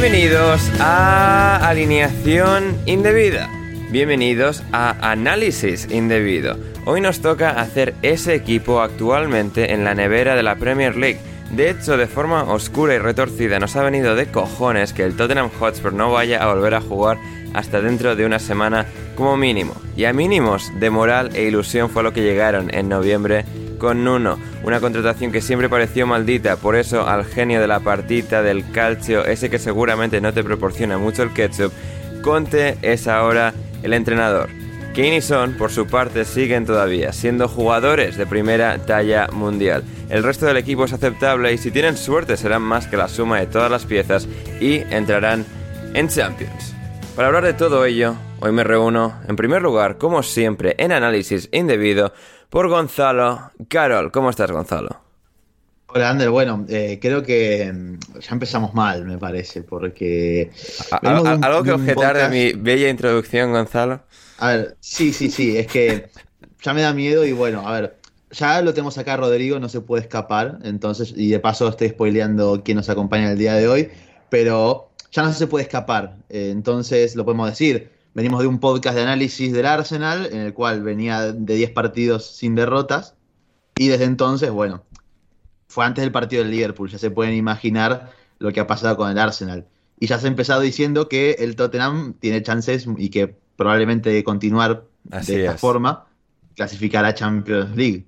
Bienvenidos a Alineación Indebida. Bienvenidos a Análisis Indebido. Hoy nos toca hacer ese equipo actualmente en la nevera de la Premier League. De hecho, de forma oscura y retorcida nos ha venido de cojones que el Tottenham Hotspur no vaya a volver a jugar hasta dentro de una semana como mínimo. Y a mínimos de moral e ilusión fue lo que llegaron en noviembre con Nuno, una contratación que siempre pareció maldita, por eso al genio de la partita del calcio, ese que seguramente no te proporciona mucho el ketchup, Conte es ahora el entrenador. Kane y Son, por su parte, siguen todavía siendo jugadores de primera talla mundial. El resto del equipo es aceptable y si tienen suerte serán más que la suma de todas las piezas y entrarán en Champions. Para hablar de todo ello, hoy me reúno, en primer lugar, como siempre, en análisis indebido, por Gonzalo. Carol, ¿cómo estás, Gonzalo? Hola, Ander. Bueno, eh, creo que mm, ya empezamos mal, me parece, porque... ¿A- venimos de a- un- ¿Algo que objetar de mi bella introducción, Gonzalo? A ver, sí, sí, sí, es que ya me da miedo y bueno, a ver, ya lo tenemos acá, Rodrigo, no se puede escapar, entonces, y de paso estoy spoileando quién nos acompaña el día de hoy, pero ya no se puede escapar, eh, entonces lo podemos decir. Venimos de un podcast de análisis del Arsenal, en el cual venía de 10 partidos sin derrotas, y desde entonces, bueno, fue antes del partido del Liverpool, ya se pueden imaginar lo que ha pasado con el Arsenal. Y ya se ha empezado diciendo que el Tottenham tiene chances y que probablemente de continuar Así de esta es. forma, clasificar a Champions League.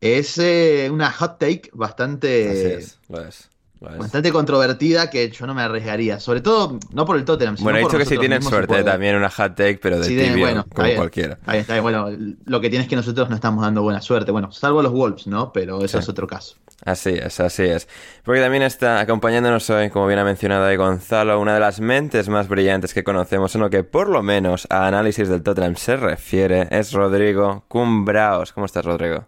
Es eh, una hot take bastante, Así es, lo es. Lo es. bastante controvertida que yo no me arriesgaría. Sobre todo, no por el Tottenham, sino Bueno, he dicho que si tienen suerte también una hot take, pero de Sí, tibio, bueno, como bien. cualquiera. Está bien, está bien. Bueno, lo que tienes es que nosotros no estamos dando buena suerte. Bueno, salvo los Wolves, ¿no? Pero eso Sí. es otro caso. Así es, así es. Porque también está acompañándonos hoy, como bien ha mencionado ahí Gonzalo, una de las mentes más brillantes que conocemos en lo que por lo menos a análisis del Tottenham se refiere, es Rodrigo Cumbraos. ¿Cómo estás, Rodrigo?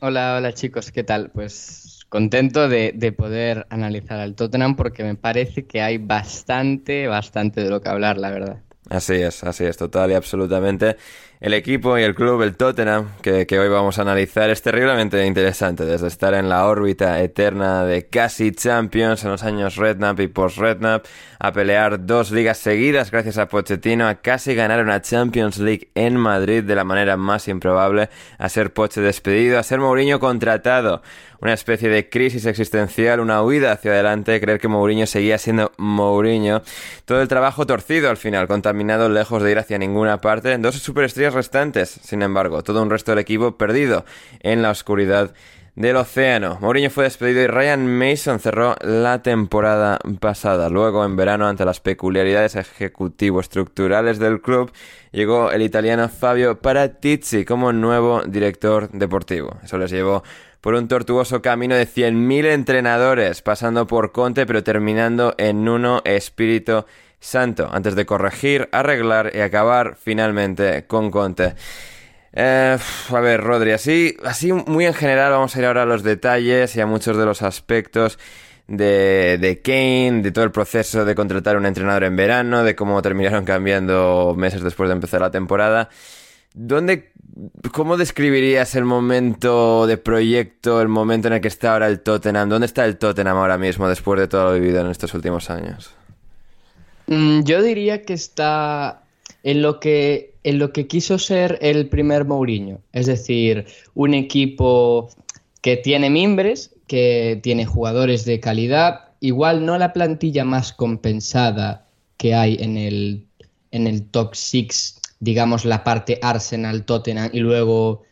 Hola, hola chicos, ¿qué tal? Pues contento de, de poder analizar al Tottenham porque me parece que hay bastante, bastante de lo que hablar, la verdad. Así es, así es, total y absolutamente. El equipo y el club, el Tottenham, que, hoy vamos a analizar, es terriblemente interesante, desde estar en la órbita eterna de casi Champions en los años Redknapp y post-Redknapp, a pelear dos ligas seguidas gracias a Pochettino, a casi ganar una Champions League en Madrid de la manera más improbable, a ser Poche despedido, a ser Mourinho contratado, una especie de crisis existencial, una huida hacia adelante, creer que Mourinho seguía siendo Mourinho, todo el trabajo torcido al final, contaminado lejos de ir hacia ninguna parte, dos superestrellas restantes, sin embargo, todo un resto del equipo perdido en la oscuridad del océano. Mourinho fue despedido y Ryan Mason cerró la temporada pasada. Luego, en verano, ante las peculiaridades ejecutivo-estructurales del club, llegó el italiano Fabio Paratici como nuevo director deportivo. Eso les llevó por un tortuoso camino de 100.000 entrenadores, pasando por Conte, pero terminando en uno Espíritu Santo, antes de corregir, arreglar y acabar finalmente con Conte. Eh, a ver, Rodri, así, así muy en general vamos a ir ahora a los detalles y a muchos de los aspectos de, de Kane, de todo el proceso de contratar un entrenador en verano, de cómo terminaron cambiando meses después de empezar la temporada. ¿Dónde, ¿Cómo describirías el momento de proyecto, el momento en el que está ahora el Tottenham? ¿Dónde está el Tottenham ahora mismo después de todo lo vivido en estos últimos años? Mm, yo diría que está en lo que, en lo que quiso ser el primer Mourinho, es decir, un equipo que tiene mimbres, que tiene jugadores de calidad, igual no la plantilla más compensada que hay en el, en el top 6 digamos, la parte Arsenal, Tottenham y luego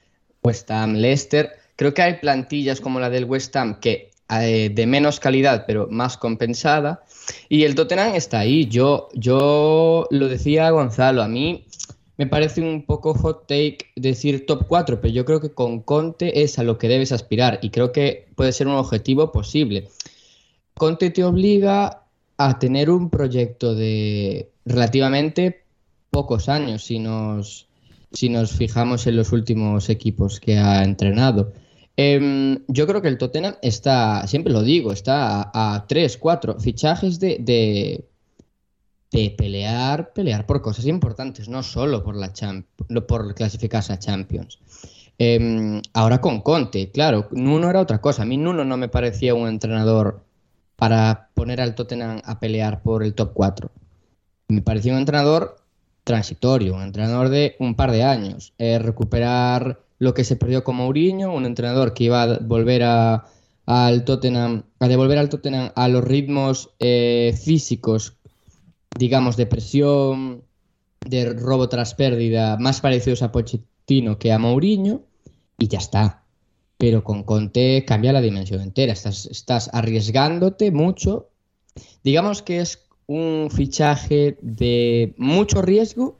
West Ham, Leicester. Creo que hay plantillas como la del West Ham que de menos calidad, pero más compensada. Y el Tottenham está ahí. Yo, yo lo decía Gonzalo, a mí me parece un poco hot take decir top 4, pero yo creo que con Conte es a lo que debes aspirar y creo que puede ser un objetivo posible. Conte te obliga a tener un proyecto de relativamente pocos años si nos, si nos fijamos en los últimos equipos que ha entrenado. Em, yo creo que el Tottenham está, siempre lo digo, está a, tres, cuatro fichajes de, de, pelear, pelear por cosas importantes, no solo por, la por clasificarse a Champions. Em, ahora con Conte, claro, Nuno era otra cosa. A mí Nuno no me parecía un entrenador para poner al Tottenham a pelear por el top 4. Me parecía un entrenador transitorio, un entrenador de un par de años. Eh, recuperar lo que se perdió con Mourinho, un entrenador que iba a volver a, al Tottenham, a devolver al Tottenham a los ritmos eh, físicos, digamos, de presión, de robo tras pérdida, más parecidos a Pochettino que a Mourinho, y ya está. Pero con Conte cambia la dimensión entera. Estás, estás arriesgándote mucho. Digamos que es un fichaje de mucho riesgo,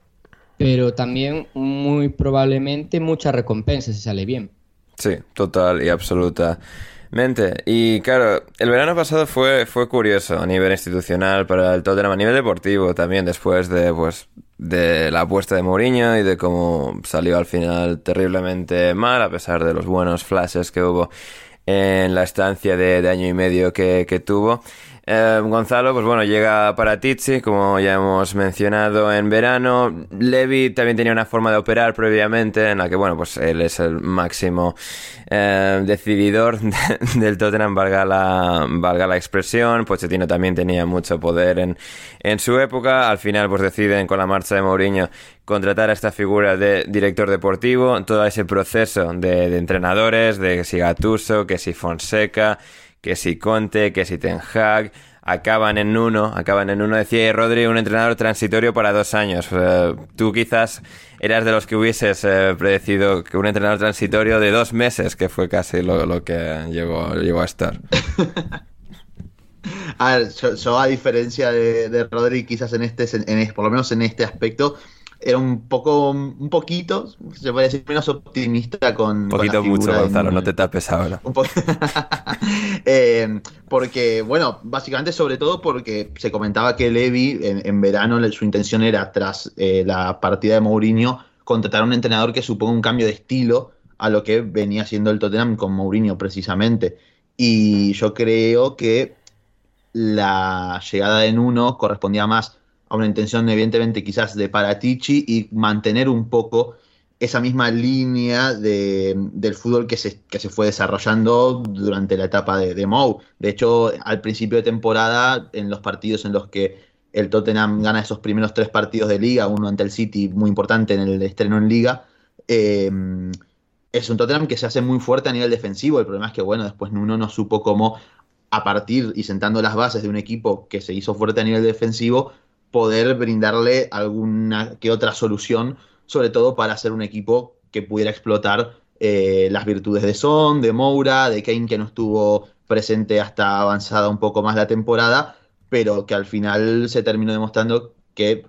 pero también muy probablemente mucha recompensa si sale bien. Sí, total y absolutamente. Y claro, el verano pasado fue, fue curioso a nivel institucional para el Tottenham, a nivel deportivo también, después de, pues, de la apuesta de Mourinho y de cómo salió al final terriblemente mal, a pesar de los buenos flashes que hubo en la estancia de, año y medio que, que tuvo. Eh, Gonzalo, pues bueno, llega para Tizi, como ya hemos mencionado en verano. Levi también tenía una forma de operar previamente en la que, bueno, pues él es el máximo eh, decididor del Tottenham, valga la, valga la expresión. Pochettino también tenía mucho poder en, en su época. Al final, pues deciden con la marcha de Mourinho contratar a esta figura de director deportivo. Todo ese proceso de, de entrenadores, de que si Gattuso, que si Fonseca que si Conte, que si Ten Hag, acaban en uno, acaban en uno. Decía Rodri, un entrenador transitorio para dos años. tú quizás eras de los que hubieses eh, predecido que un entrenador transitorio de dos meses, que fue casi lo, que llegó, a estar. a ver, yo, a diferencia de, Rodri, quizás en este, por lo menos en este aspecto, era un poco, un poquito, se puede decir, menos optimista con. Un poquito mucho, Gonzalo, no te tapes ahora. Un eh, porque, bueno, básicamente, sobre todo porque se comentaba que Levi en, verano su intención era, tras eh, la partida de Mourinho, contratar a un entrenador que suponga un cambio de estilo a lo que venía siendo el Tottenham con Mourinho, precisamente. Y yo creo que la llegada de Nuno correspondía más a una intención evidentemente quizás de Paratici y mantener un poco esa misma línea de, del fútbol que se, que se fue desarrollando durante la etapa de, de Mou. De hecho, al principio de temporada, en los partidos en los que el Tottenham gana esos primeros tres partidos de liga, uno ante el City muy importante en el estreno en liga, eh, es un Tottenham que se hace muy fuerte a nivel defensivo. El problema es que, bueno, después uno no supo cómo, a partir y sentando las bases de un equipo que se hizo fuerte a nivel defensivo, poder brindarle alguna que otra solución, sobre todo para hacer un equipo que pudiera explotar eh, las virtudes de Son, de Moura, de Kane que no estuvo presente hasta avanzada un poco más la temporada, pero que al final se terminó demostrando que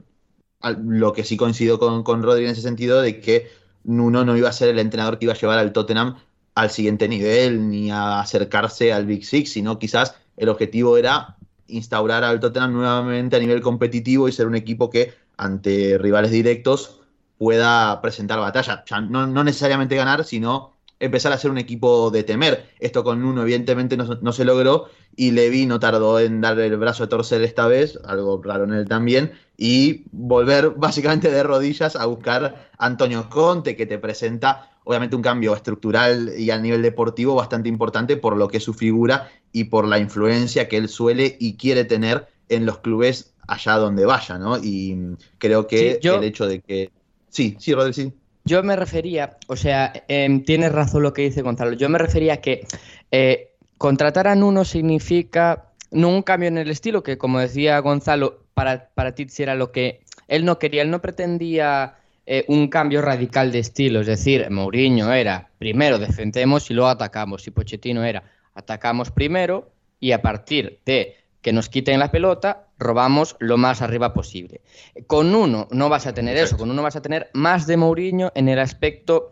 lo que sí coincido con, con Rodri en ese sentido, de que Nuno no iba a ser el entrenador que iba a llevar al Tottenham al siguiente nivel, ni a acercarse al Big Six, sino quizás el objetivo era instaurar al Tottenham nuevamente a nivel competitivo y ser un equipo que ante rivales directos pueda presentar batalla. no, no necesariamente ganar, sino empezar a ser un equipo de temer. Esto con uno evidentemente no, se logró y Levi no tardó en darle el brazo a torcer esta vez, algo raro en él también, y volver básicamente de rodillas a buscar a Antonio Conte, que te presenta obviamente un cambio estructural y a nivel deportivo bastante importante por lo que es su figura y por la influencia que él suele y quiere tener en los clubes allá donde vaya, ¿no? Y creo que el hecho de que... Sí, sí, Rodri, sí. Yo me refería, o sea, em, tienes razón lo que dice Gonzalo, yo me refería a que eh, contratar a Nuno significa no un cambio en el estilo, que como decía Gonzalo, para, para era lo que él no quería, él no pretendía eh, un cambio radical de estilo, es decir, Mourinho era primero defendemos y luego atacamos, y Pochettino era atacamos primero y a partir de que nos quiten la pelota, robamos lo más arriba posible. Con uno no vas a tener eso, con uno vas a tener más de Mourinho en el aspecto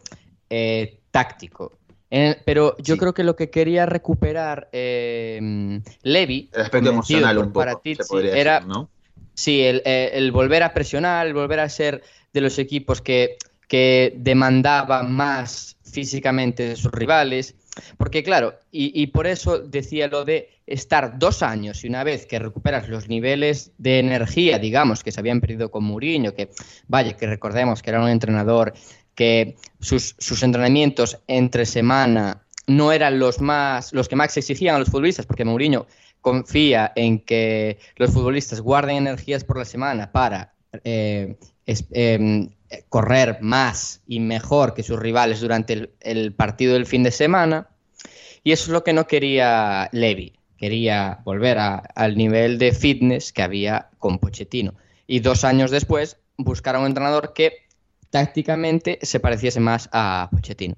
eh, táctico. pero yo creo que lo que quería recuperar eh, Levi, el aspecto emocional un poco, era sí, eh, el, volver a presionar, el volver a ser de los equipos que, que demandaban más físicamente de sus rivales. Porque claro, y, por eso decía lo de estar dos años y una vez que recuperas los niveles de energía, digamos, que se habían perdido con Mourinho, que vaya, que recordemos que era un entrenador que sus, entrenamientos entre semana no eran los más los que más exigían a los futbolistas, porque Mourinho confía en que los futbolistas guarden energías por la semana para eh, em, correr más y mejor que sus rivales durante el, partido del fin de semana. Y eso es lo que no quería Levi. Quería volver al nivel de fitness que había con Pochettino. Y dos años después buscar a un entrenador que tácticamente se pareciese más a Pochettino.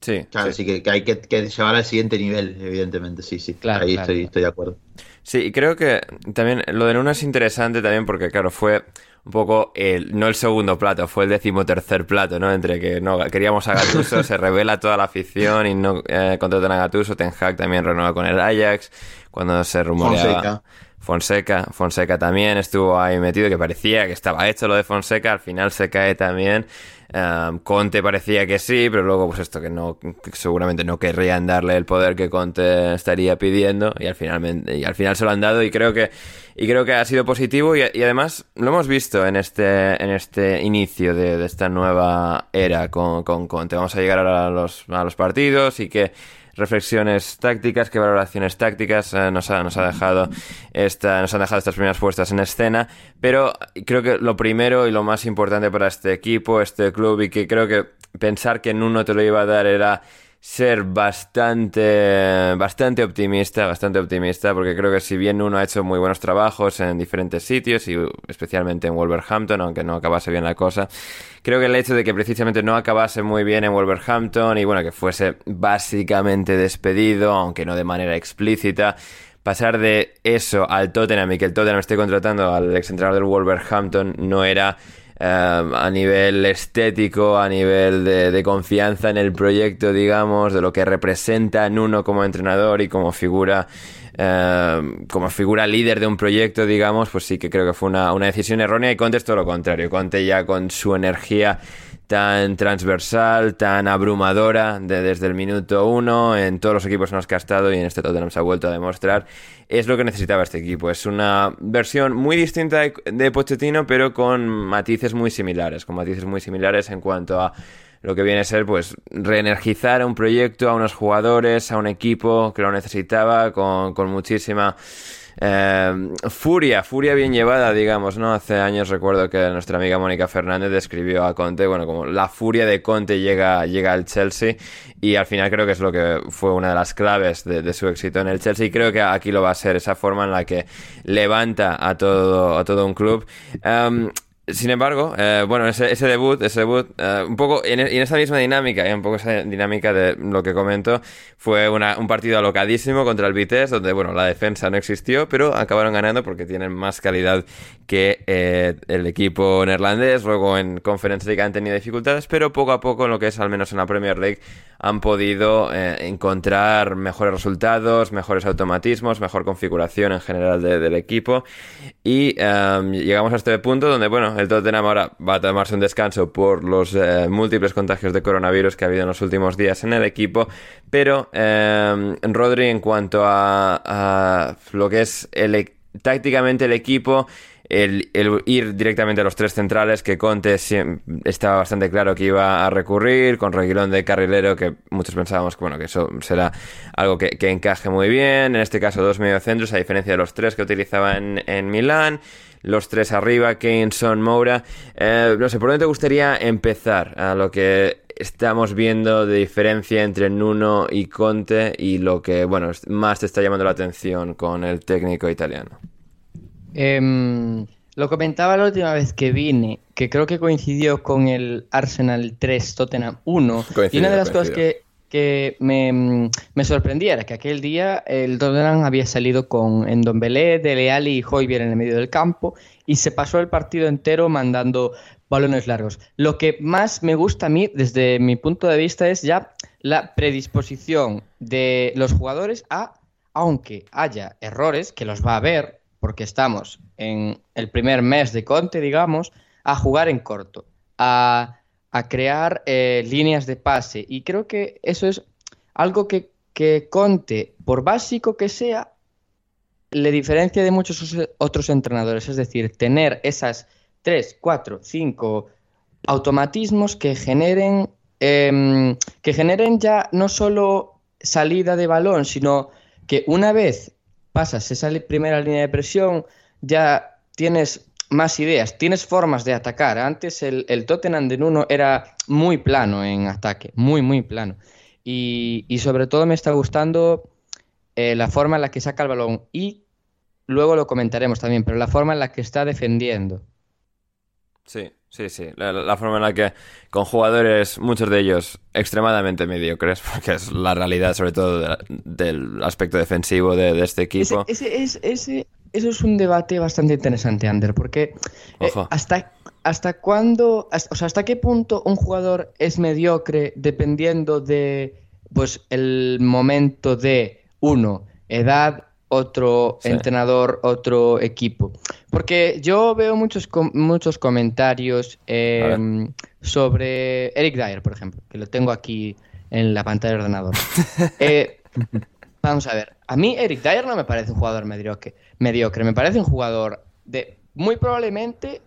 Sí, claro, sí, que, hay que, llevar al siguiente nivel, evidentemente, sí, sí. Claro, Ahí Estoy, estoy de acuerdo. Sí, y creo que también lo de Nuno es interesante también porque, claro, fue un poco el, no el segundo plato, fue el decimotercer plato, ¿no? Entre que no queríamos a Gatuso, se revela toda la afición y no eh, contratan a Gatuso, Ten Hag también renueva con el Ajax, cuando se rumoreaba... Fonseca, Fonseca también estuvo ahí metido, que parecía que estaba hecho lo de Fonseca, al final se cae también. Conte parecía que sí, pero luego pues esto que no seguramente no querrían darle el poder que Conte estaría pidiendo y al final y al final se lo han dado y creo que y creo que ha sido positivo y, además lo hemos visto en este en este inicio de, esta nueva era con, con Conte. Vamos a llegar ahora a los a los partidos y que reflexiones tácticas, qué valoraciones tácticas eh, nos, ha, nos, ha, dejado esta, nos han dejado estas primeras puestas en escena. Pero creo que lo primero y lo más importante para este equipo, este club, y que creo que pensar que en uno te lo iba a dar era ser bastante, bastante optimista, bastante optimista, porque creo que si bien uno ha hecho muy buenos trabajos en diferentes sitios y especialmente en Wolverhampton, aunque no acabase bien la cosa, creo que el hecho de que precisamente no acabase muy bien en Wolverhampton y bueno, que fuese básicamente despedido, aunque no de manera explícita, pasar de eso al Tottenham y que el Tottenham esté contratando al exentrenador del Wolverhampton no era Em, a nivel estético, a nivel de, confianza en el proyecto, digamos, de lo que representa en uno como entrenador y como figura. Em, como figura líder de un proyecto, digamos, pues sí que creo que fue una, una decisión errónea y Conte todo lo contrario. Conte ya con su energía tan transversal, tan abrumadora desde el minuto uno en todos los equipos en los que ha estado y en este Tottenham se ha vuelto a demostrar, es lo que necesitaba este equipo. Es una versión muy distinta de, Pochettino, pero con matices muy similares, con matices muy similares en cuanto a lo que viene a ser pues reenergizar a un proyecto, a unos jugadores, a un equipo que lo necesitaba con, con muchísima eh, furia, furia bien llevada, digamos, ¿no? Hace años recuerdo que nuestra amiga Mónica Fernández describió a Conte, bueno, como la furia de Conte llega, llega al Chelsea y al final creo que es lo que fue una de las claves de, su éxito en el Chelsea y creo que aquí lo va a ser, esa forma en la que levanta a todo, a todo un club. Em, sin embargo, eh, bueno, ese, debut, ese debut, eh, un poco en, en, esa misma dinámica, un poco esa dinámica de lo que comento, fue una, un partido alocadísimo contra el Vitesse, donde, bueno, la defensa no existió, pero acabaron ganando porque tienen más calidad que eh, el equipo neerlandés. Luego en Conference League han tenido dificultades, pero poco a poco, en lo que es al menos en la Premier League, han podido encontrar mejores resultados, mejores automatismos, mejor configuración en general de, del equipo. Y llegamos a este punto donde, bueno, el Tottenham ahora va a tomarse un descanso por los eh, múltiples contagios de coronavirus que ha habido en los últimos días en el equipo, pero eh, Rodri en cuanto a, lo que es el, e, tácticamente el equipo, el, ir directamente a los tres centrales, que Conte estaba bastante claro que iba a recurrir, con Reguilón de carrilero, que muchos pensábamos que, bueno, que eso será algo que, encaje muy bien. En este caso, dos mediocentros, a diferencia de los tres que utilizaba en, en Milán los tres arriba, Son, Moura. Eh, no sé, ¿por dónde te gustaría empezar a lo que estamos viendo de diferencia entre Nuno y Conte y lo que, bueno, más te está llamando la atención con el técnico italiano? Em, lo comentaba la última vez que vine, que creo que coincidió con el Arsenal 3 Tottenham 1. y una de las cosas que, que me, me, sorprendía era que aquel día el Tottenham había salido con Endombele, Dele Alli y Hoybier en el medio del campo y se pasó el partido entero mandando balones largos. Lo que más me gusta a mí, desde mi punto de vista, es ya la predisposición de los jugadores a, aunque haya errores, que los va a haber, porque estamos en el primer mes de Conte, digamos, a jugar en corto, a a crear eh, líneas de pase. Y creo que eso es algo que, que Conte, por básico que sea, le diferencia de muchos otros entrenadores. Es decir, tener esas 3, 4, 5 automatismos que generen, em, que generen ya no solo salida de balón, sino que una vez pasas esa primera línea de presión, ya tienes más ideas, tienes formas de atacar. Antes el, el Tottenham de Nuno era muy plano en ataque, muy, muy plano. Y, sobre todo me está gustando eh, la forma en la que saca el balón y luego lo comentaremos también, pero la forma en la que está defendiendo. Sí, sí, sí. La, forma en la que con jugadores, muchos de ellos extremadamente mediocres, porque es la realidad sobre todo del aspecto defensivo de, este equipo. Ese, ese, ese, eso es un debate bastante interesante, Ander, porque eh, hasta, hasta cuándo, o sea, hasta qué punto un jugador es mediocre dependiendo de pues el momento de uno, edad, otro entrenador, otro equipo. Porque yo veo muchos, muchos comentarios em, sobre Eric Dyer, por ejemplo, que lo tengo aquí en la pantalla del ordenador. Eh, vamos a ver, a mí Eric Dyer no me parece un jugador mediocre mediocre. Me parece un jugador de muy probablemente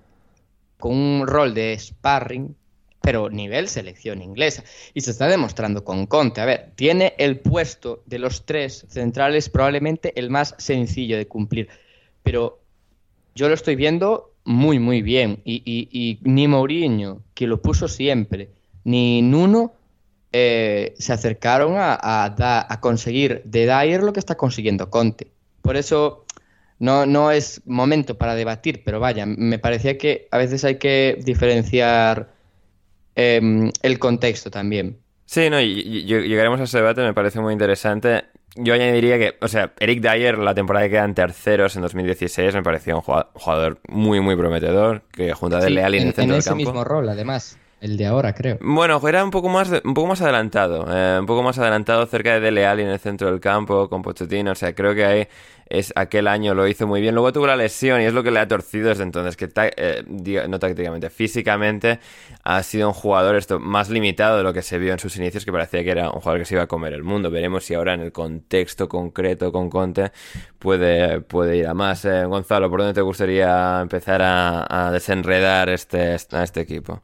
con un rol de sparring, pero nivel selección inglesa. Y se está demostrando con Conte. A ver, tiene el puesto de los tres centrales probablemente el más sencillo de cumplir. Pero yo lo estoy viendo muy, muy bien. Y, ni Mourinho, que lo puso siempre, ni Nuno eh, se acercaron a, a, conseguir de Dyer lo que está consiguiendo Conte. Por eso no, no es momento para debatir, pero vaya, me parecía que a veces hay que diferenciar em, el contexto también. Sí, no, y, llegaremos a ese debate, me parece muy interesante. Yo añadiría que, o sea, Eric Dyer, la temporada que quedan terceros en 2016, me pareció un jugador muy, muy prometedor, que junto a Dele Alli en, el centro en ese mismo rol, además. El de ahora, creo. Bueno, era un poco más, un poco más adelantado. Eh, un poco más adelantado cerca de Dele Alli en el centro del campo, con Pochettino. O sea, creo que ahí es aquel año lo hizo muy bien. Luego tuvo la lesión y es lo que le ha torcido desde entonces, que eh, no tácticamente, físicamente ha sido un jugador esto más limitado de lo que se vio en sus inicios, que parecía que era un jugador que se iba a comer el mundo. Veremos si ahora en el contexto concreto con Conte puede, puede ir a más. Eh, Gonzalo, ¿por dónde te gustaría empezar a, desenredar este, a este equipo?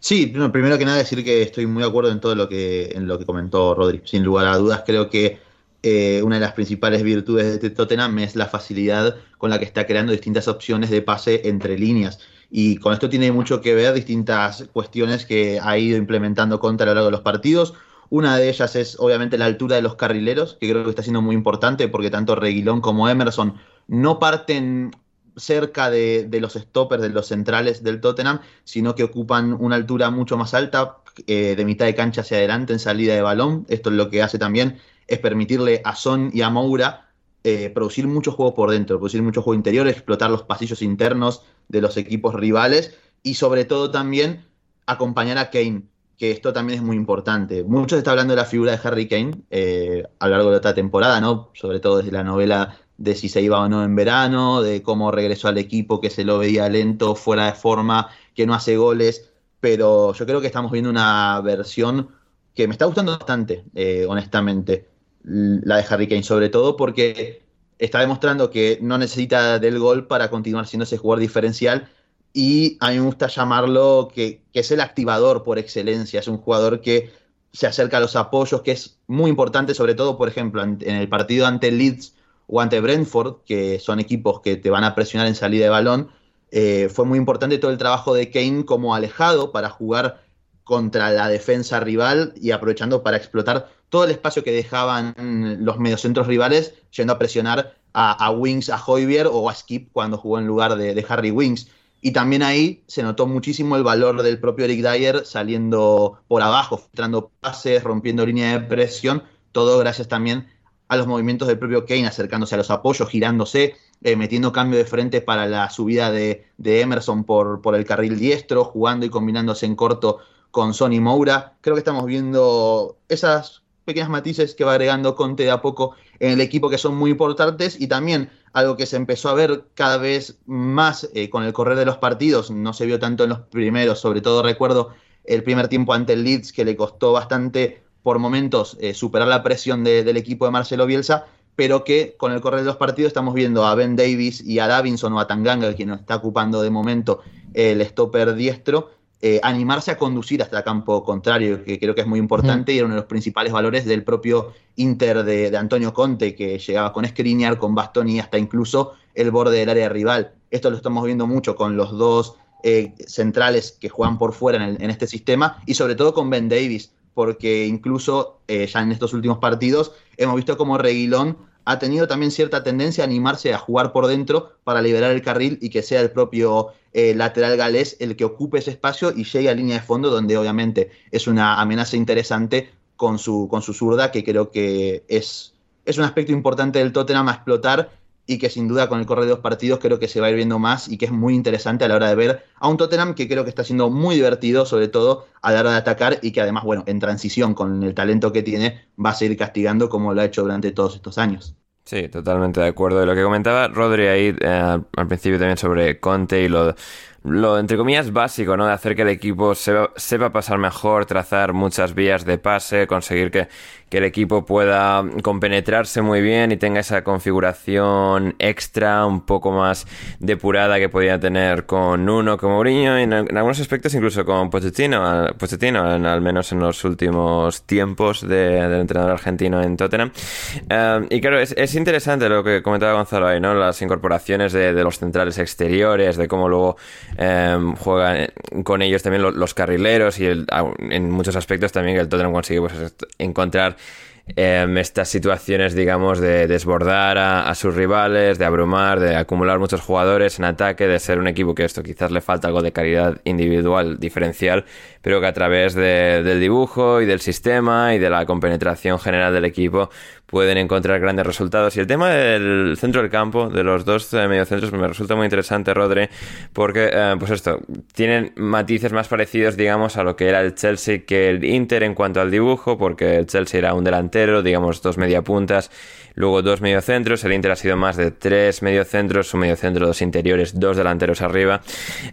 Sí, primero que nada decir que estoy muy de acuerdo en todo lo que, en lo que comentó Rodri. Sin lugar a dudas, creo que eh, una de las principales virtudes de Tottenham es la facilidad con la que está creando distintas opciones de pase entre líneas. Y con esto tiene mucho que ver distintas cuestiones que ha ido implementando contra a lo largo de los partidos. Una de ellas es obviamente la altura de los carrileros, que creo que está siendo muy importante porque tanto Reguilón como Emerson no parten cerca de, los stoppers, de los centrales del Tottenham, sino que ocupan una altura mucho más alta, eh, de mitad de cancha hacia adelante en salida de balón. Esto es lo que hace también es permitirle a Son y a Moura eh, producir mucho juego por dentro, producir mucho juego interior, explotar los pasillos internos de los equipos rivales y sobre todo también acompañar a Kane, que esto también es muy importante. Mucho se está hablando de la figura de Harry Kane eh, a lo largo de esta temporada, ¿no? Sobre todo desde la novela de si se iba o no en verano, de cómo regresó al equipo, que se lo veía lento, fuera de forma, que no hace goles, pero yo creo que estamos viendo una versión que me está gustando bastante, eh, honestamente, la de Harry Kane, sobre todo porque está demostrando que no necesita del gol para continuar siendo ese jugador diferencial y a mí me gusta llamarlo que, que es el activador por excelencia, es un jugador que se acerca a los apoyos, que es muy importante, sobre todo, por ejemplo, en el partido ante Leeds o ante Brentford, que son equipos que te van a presionar en salida de balón, eh, fue muy importante todo el trabajo de Kane como alejado para jugar contra la defensa rival y aprovechando para explotar todo el espacio que dejaban los mediocentros rivales, yendo a presionar a, Wings, a Hoybier o a Skip cuando jugó en lugar de, de, Harry Wings. Y también ahí se notó muchísimo el valor del propio Eric Dyer saliendo por abajo, filtrando pases, rompiendo línea de presión, todo gracias también a los movimientos del propio Kane, acercándose a los apoyos, girándose, eh, metiendo cambio de frente para la subida de, Emerson por, por, el carril diestro, jugando y combinándose en corto con Sonny Moura. Creo que estamos viendo esas pequeñas matices que va agregando Conte de a poco en el equipo que son muy importantes y también algo que se empezó a ver cada vez más eh, con el correr de los partidos, no se vio tanto en los primeros, sobre todo recuerdo el primer tiempo ante el Leeds que le costó bastante por momentos eh, superar la presión del equipo de Marcelo Bielsa, pero que con el correr de los partidos estamos viendo a Ben Davis y a Davinson o a Tanganga, quien está ocupando de momento el stopper diestro, eh, animarse a conducir hasta el campo contrario, que creo que es muy importante y era uno de los principales valores del propio Inter de, Antonio Conte, que llegaba con Skriniar, con Bastoni hasta incluso el borde del área rival. Esto lo estamos viendo mucho con los dos eh, centrales que juegan por fuera en, este sistema y sobre todo con Ben Davis, porque incluso eh, ya en estos últimos partidos hemos visto como Reguilón ha tenido también cierta tendencia a animarse a jugar por dentro para liberar el carril y que sea el propio eh, lateral galés el que ocupe ese espacio y llegue a línea de fondo, donde obviamente es una amenaza interesante con su, con su zurda, que creo que es, es un aspecto importante del Tottenham a explotar y que sin duda con el correr de dos partidos creo que se va a ir viendo más y que es muy interesante a la hora de ver a un Tottenham que creo que está siendo muy divertido, sobre todo a la hora de atacar y que además, bueno, en transición con el talento que tiene, va a seguir castigando como lo ha hecho durante todos estos años. Sí, totalmente de acuerdo. de lo que comentaba Rodri ahí eh, al principio también sobre Conte y lo, lo, entre comillas, básico, ¿no? De hacer que el equipo sepa, sepa pasar mejor, trazar muchas vías de pase, conseguir que, que el equipo pueda compenetrarse muy bien y tenga esa configuración extra un poco más depurada que podía tener con uno como Mourinho y en, algunos aspectos incluso con Pochettino, Pochettino al menos en los últimos tiempos del entrenador argentino en Tottenham. Eh, y claro, es, es, interesante lo que comentaba Gonzalo ahí, ¿no? Las incorporaciones de, los centrales exteriores, de cómo luego eh, juegan con ellos también los, carrileros y en muchos aspectos también que el Tottenham consigue pues, encontrar Em, estas situaciones, digamos, de desbordar a, sus rivales, de abrumar, de acumular muchos jugadores en ataque, de ser un equipo que esto quizás le falta algo de calidad individual diferencial, pero que a través del dibujo y del sistema y de la compenetración general del equipo pueden encontrar grandes resultados. Y el tema del centro del campo, de los dos eh, mediocentros, me resulta muy interesante, Rodri, porque, eh, pues esto, tienen matices más parecidos, digamos, a lo que era el Chelsea que el Inter en cuanto al dibujo, porque el Chelsea era un delantero, digamos, dos mediapuntas luego dos mediocentros, el Inter ha sido más de tres mediocentros, un mediocentro, dos interiores, dos delanteros arriba.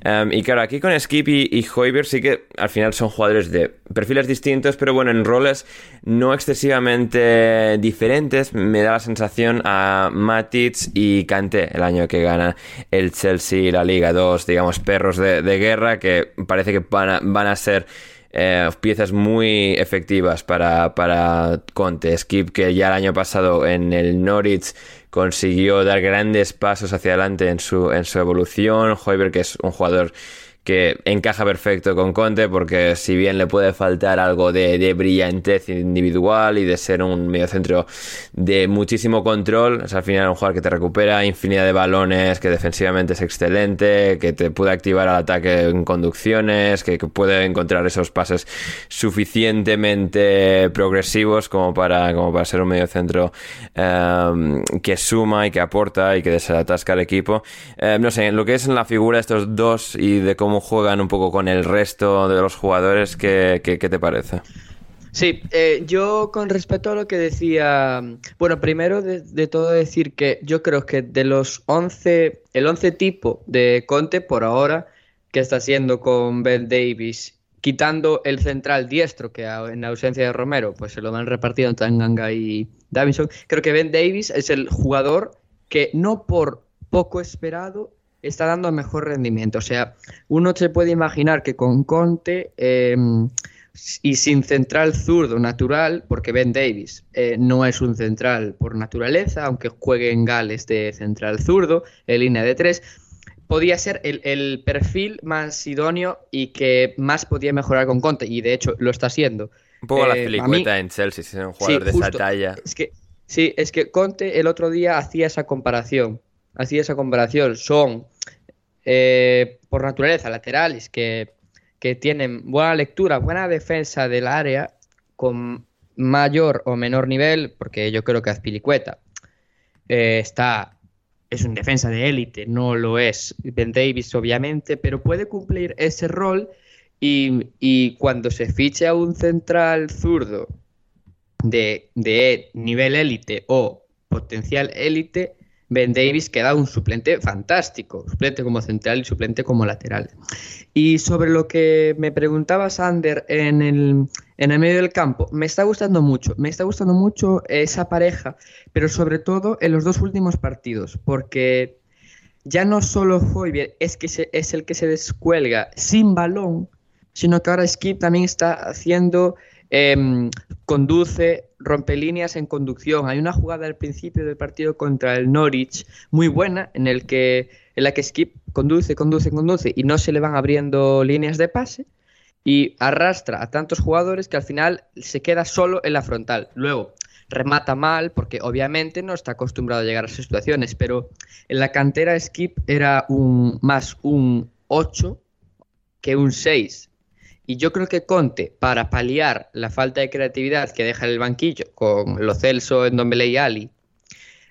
Em, y claro, aquí con Skip y, y sí que al final son jugadores de perfiles distintos, pero bueno, en roles no excesivamente diferentes. Me da la sensación a Matic y Kanté el año que gana el Chelsea y la Liga, dos, digamos, perros de, guerra que parece que van a ser eh, piezas muy efectivas para, para Conte. Skip, que ya el año pasado en el Norwich consiguió dar grandes pasos hacia adelante en su, en su evolución. Hoiberg, que es un jugador que encaja perfecto con Conte porque si bien le puede faltar algo de, brillantez individual y de ser un mediocentro de muchísimo control, es al final un jugador que te recupera infinidad de balones, que defensivamente es excelente, que te puede activar al ataque en conducciones, que, puede encontrar esos pases suficientemente progresivos como para, como para ser un mediocentro um, que suma y que aporta y que desatasca al equipo. Eh, no sé, lo que es en la figura estos dos y de cómo juegan un poco con el resto de los jugadores, ¿qué, qué, te parece? Sí, eh, yo con respecto a lo que decía, bueno, primero de, todo decir que yo creo que de los 11, el 11 tipo de Conte por ahora, que está haciendo con Ben Davis, quitando el central diestro, que en ausencia de Romero, pues se lo han repartido entre Tanganga y Davidson, creo que Ben Davis es el jugador que no por poco esperado está dando mejor rendimiento. O sea, uno se puede imaginar que con Conte em, y sin central zurdo natural, porque Ben Davis eh, no es un central por naturaleza, aunque juegue en Gales de central zurdo, en línea de tres, podía ser el, perfil más idóneo y que más podía mejorar con Conte, y de hecho lo está haciendo. Un poco la filicueta eh, en Chelsea, si es un jugador de esa talla. Es que, sí, es que Conte el otro día hacía esa comparación. Hacía esa comparación. Son eh, por naturaleza laterales que, tienen buena lectura, buena defensa del área, con mayor o menor nivel, porque yo creo que Azpilicueta eh, está, es un defensa de élite, no lo es Ben Davis obviamente, pero puede cumplir ese rol y, y cuando se fiche a un central zurdo de, de nivel élite o potencial élite, Ben Davis queda un suplente fantástico, suplente como central y suplente como lateral. Y sobre lo que me preguntaba Sander en el, en el medio del campo, me está gustando mucho, me está gustando mucho esa pareja, pero sobre todo en los dos últimos partidos, porque ya no solo Hoybier es, que es el que se descuelga sin balón, sino que ahora Skip también está haciendo Em, conduce, rompe líneas en conducción. Hay una jugada al principio del partido contra el Norwich muy buena en, el que, en la que Skip conduce, conduce, conduce y no se le van abriendo líneas de pase y arrastra a tantos jugadores que al final se queda solo en la frontal. Luego remata mal porque obviamente no está acostumbrado a llegar a esas situaciones, pero en la cantera Skip era un más un 8 que un 6 y yo creo que Conte, para paliar la falta de creatividad que deja en el banquillo con Lo Celso, Ndombele y Ali,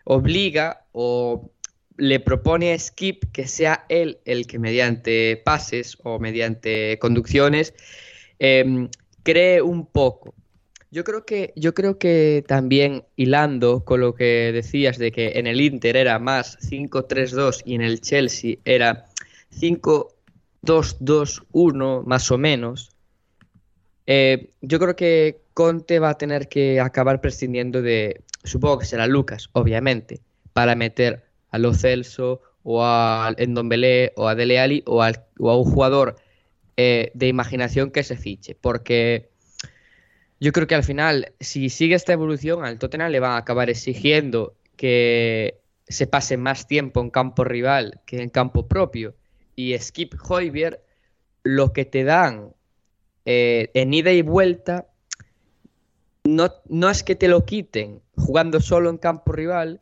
obliga o le propone a Skip que sea él el que mediante pases o mediante conducciones em, cree un poco. Yo creo que yo creo que también hilando con lo que decías de que en el Inter era más 5-3-2 y en el Chelsea era 5 2-2-1 más o menos, eh, yo creo que Conte va a tener que acabar prescindiendo de, supongo que será Lucas, obviamente, para meter a Lo Celso o a Endombele o a Dele Alli o, o a un jugador eh, de imaginación que se fiche, porque yo creo que al final, si sigue esta evolución, al Tottenham le van a acabar exigiendo que se pase más tiempo en campo rival que en campo propio y Skip Hoybier lo que te dan eh, en ida y vuelta no, no es que te lo quiten jugando solo en campo rival,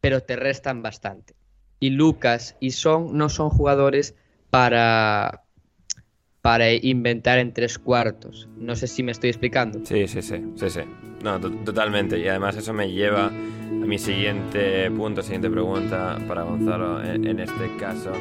pero te restan bastante. Y Lucas y Son no son jugadores para, para inventar en tres cuartos. No sé si me estoy explicando. Sí, sí, sí, sí, sí. No, totalmente. Y además eso me lleva a mi siguiente punto, siguiente pregunta para Gonzalo en este caso.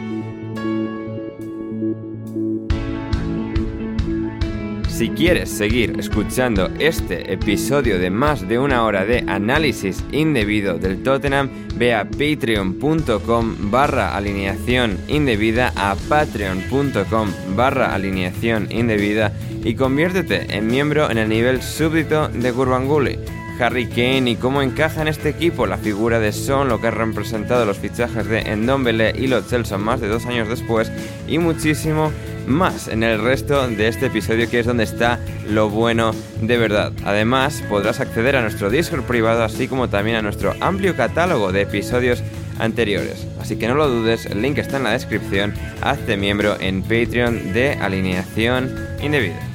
Si quieres seguir escuchando este episodio de más de una hora de análisis indebido del Tottenham, ve a patreon.com barra alineación indebida a patreon.com barra alineación indebida y conviértete en miembro en el nivel súbdito de Gurbanguly. Harry Kane y cómo encaja en este equipo la figura de Son, lo que ha representado los fichajes de Endombele y los Chelsea más de dos años después y muchísimo más en el resto de este episodio que es donde está lo bueno de verdad. Además podrás acceder a nuestro Discord privado así como también a nuestro amplio catálogo de episodios anteriores. Así que no lo dudes, el link está en la descripción. Hazte miembro en Patreon de Alineación Indebida.